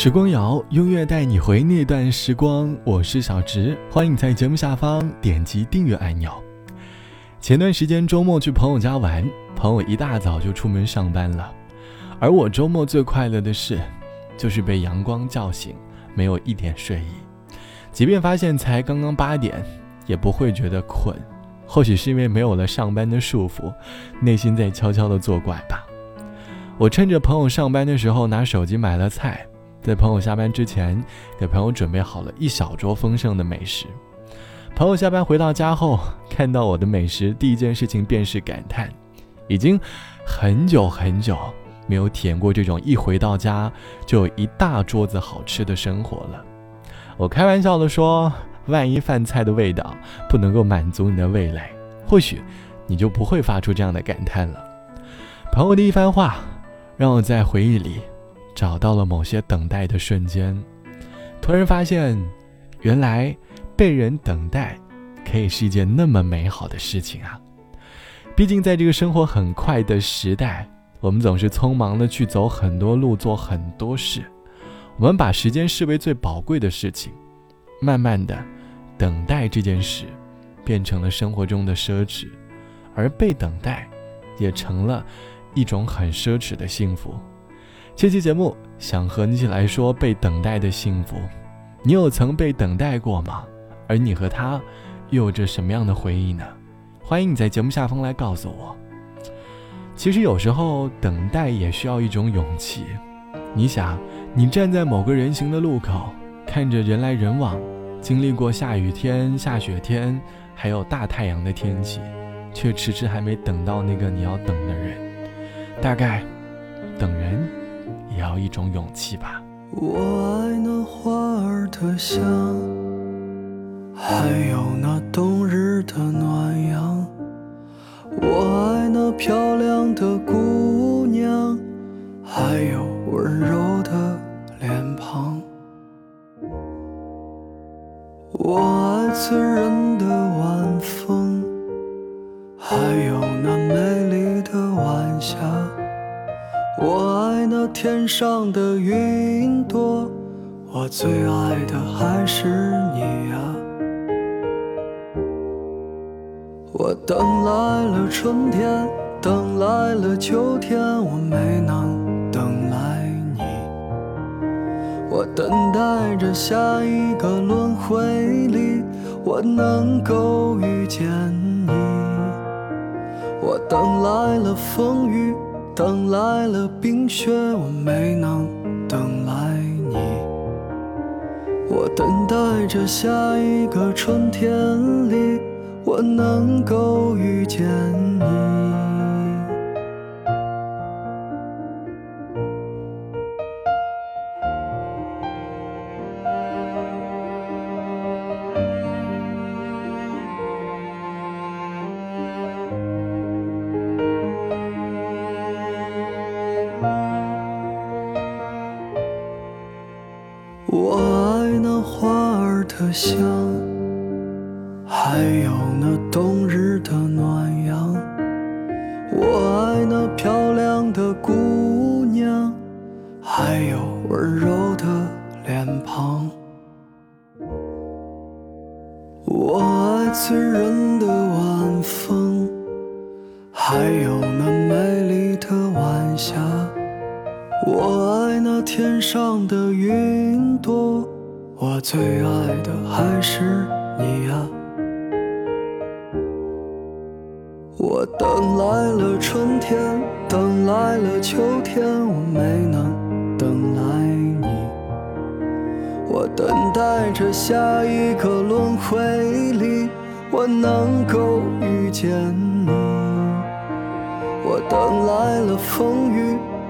时光谣，音乐带你回那段时光。我是小直，欢迎在节目下方点击订阅按钮。前段时间周末去朋友家玩，朋友一大早就出门上班了，而我周末最快乐的事，就是被阳光叫醒，没有一点睡意。即便发现才刚刚八点，也不会觉得困。或许是因为没有了上班的束缚，内心在悄悄的作怪吧。我趁着朋友上班的时候，拿手机买了菜。在朋友下班之前，给朋友准备好了一小桌丰盛的美食。朋友下班回到家后，看到我的美食，第一件事情便是感叹：已经很久很久没有体验过这种一回到家就有一大桌子好吃的生活了。我开玩笑的说：“万一饭菜的味道不能够满足你的味蕾，或许你就不会发出这样的感叹了。”朋友的一番话，让我在回忆里。找到了某些等待的瞬间，突然发现，原来被人等待，可以是一件那么美好的事情啊！毕竟在这个生活很快的时代，我们总是匆忙的去走很多路，做很多事，我们把时间视为最宝贵的事情，慢慢的，等待这件事，变成了生活中的奢侈，而被等待，也成了一种很奢侈的幸福。这期节目想和你一起来说被等待的幸福，你有曾被等待过吗？而你和他又有着什么样的回忆呢？欢迎你在节目下方来告诉我。其实有时候等待也需要一种勇气。你想，你站在某个人行的路口，看着人来人往，经历过下雨天、下雪天，还有大太阳的天气，却迟迟还没等到那个你要等的人。大概，等人。要一种勇气吧。我爱那花儿的香，还有那冬日的暖阳。我爱那漂亮的姑娘，还有温柔的脸庞。我爱醉人的晚风，还有那美丽的晚霞。我爱天上的云朵，我最爱的还是你呀。我等来了春天，等来了秋天，我没能等来你。我等待着下一个轮回里，我能够遇见你。我等来了风雨。等来了冰雪，我没能等来你。我等待着下一个春天里，我能够遇见你。我爱那花儿的香，还有那冬日的暖阳。我爱那漂亮的姑娘，还有温柔的脸庞。我爱醉人的晚风，还有那美丽的晚霞。我爱那天上的云朵，我最爱的还是你呀。我等来了春天，等来了秋天，我没能等来你。我等待着下一个轮回里，我能够遇见你。我等来了风雨。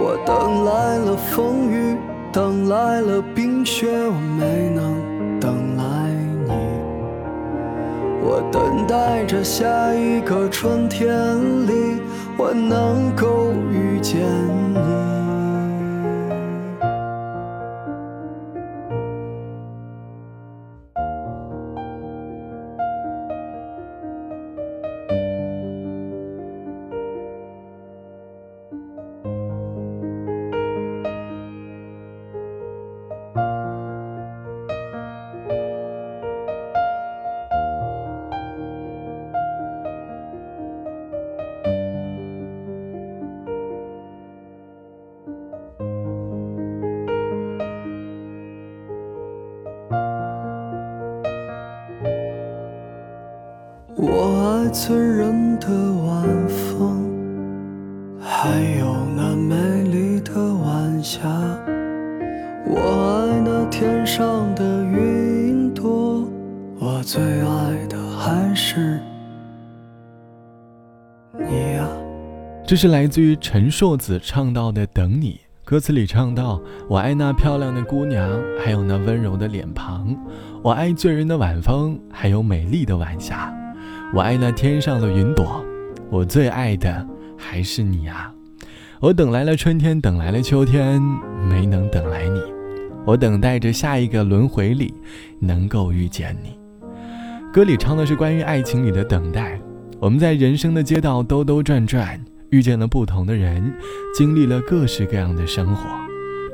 我等来了风雨，等来了冰雪，我没能等来你。我等待着下一个春天里，我能够遇见你。醉人的晚风，还有那美丽的晚霞。我爱那天上的云朵，我最爱的还是你呀。这是来自于陈硕子唱到的《等你》，歌词里唱到：“我爱那漂亮的姑娘，还有那温柔的脸庞；我爱醉人的晚风，还有美丽的晚霞。”我爱那天上的云朵，我最爱的还是你啊！我等来了春天，等来了秋天，没能等来你。我等待着下一个轮回里能够遇见你。歌里唱的是关于爱情里的等待。我们在人生的街道兜兜转转，遇见了不同的人，经历了各式各样的生活，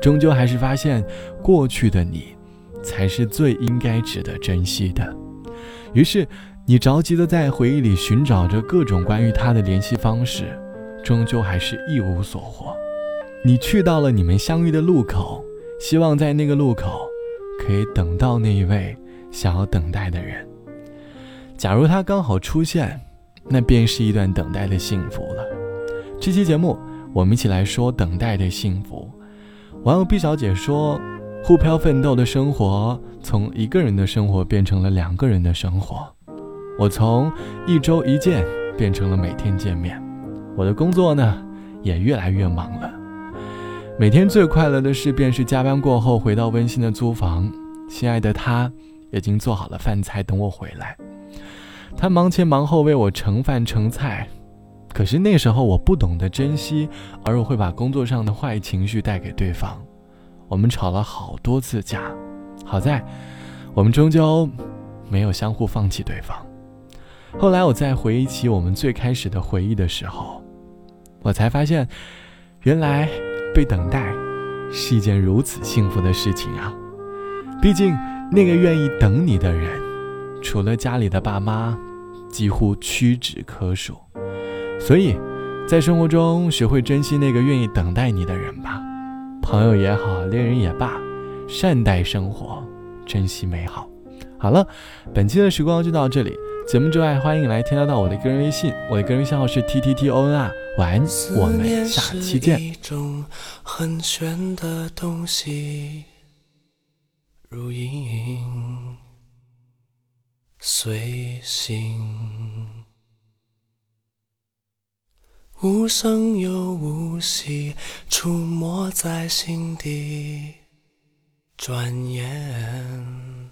终究还是发现过去的你，才是最应该值得珍惜的。于是。你着急的在回忆里寻找着各种关于他的联系方式，终究还是一无所获。你去到了你们相遇的路口，希望在那个路口可以等到那一位想要等待的人。假如他刚好出现，那便是一段等待的幸福了。这期节目，我们一起来说等待的幸福。网友毕小姐说：“互漂奋斗的生活，从一个人的生活变成了两个人的生活。”我从一周一见变成了每天见面，我的工作呢也越来越忙了。每天最快乐的事便是加班过后回到温馨的租房，心爱的他已经做好了饭菜等我回来。他忙前忙后为我盛饭盛菜，可是那时候我不懂得珍惜，而我会把工作上的坏情绪带给对方。我们吵了好多次架，好在我们终究没有相互放弃对方。后来我在回忆起我们最开始的回忆的时候，我才发现，原来被等待是一件如此幸福的事情啊！毕竟那个愿意等你的人，除了家里的爸妈，几乎屈指可数。所以，在生活中学会珍惜那个愿意等待你的人吧，朋友也好，恋人也罢，善待生活，珍惜美好。好了，本期的时光就到这里。节目之外，欢迎来添加到我的个人微信，我的个人微信号是 t t t o n r。晚安，我们下期见。一种很玄的东西，如影随形，无声又无息，出没在心底，转眼。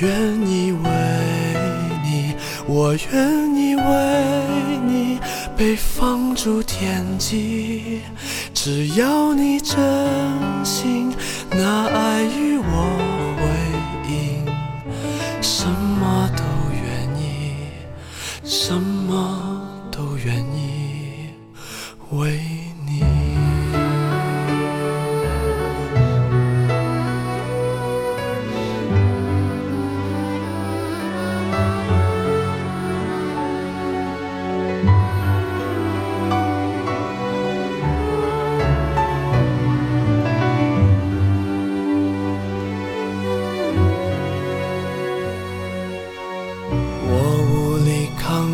愿意为你，我愿意为你被放逐天际。只要你真心拿爱与我回应，什么都愿意，什么都愿意为。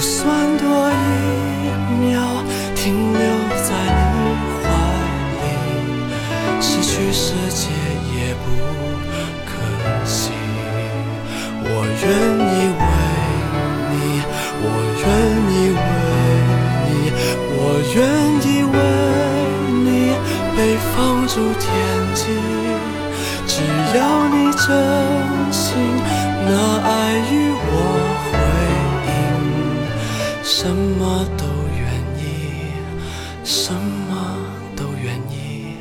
就都愿意，什么都愿意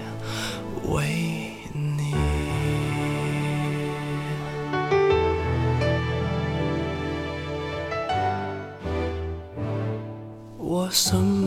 为你，我什。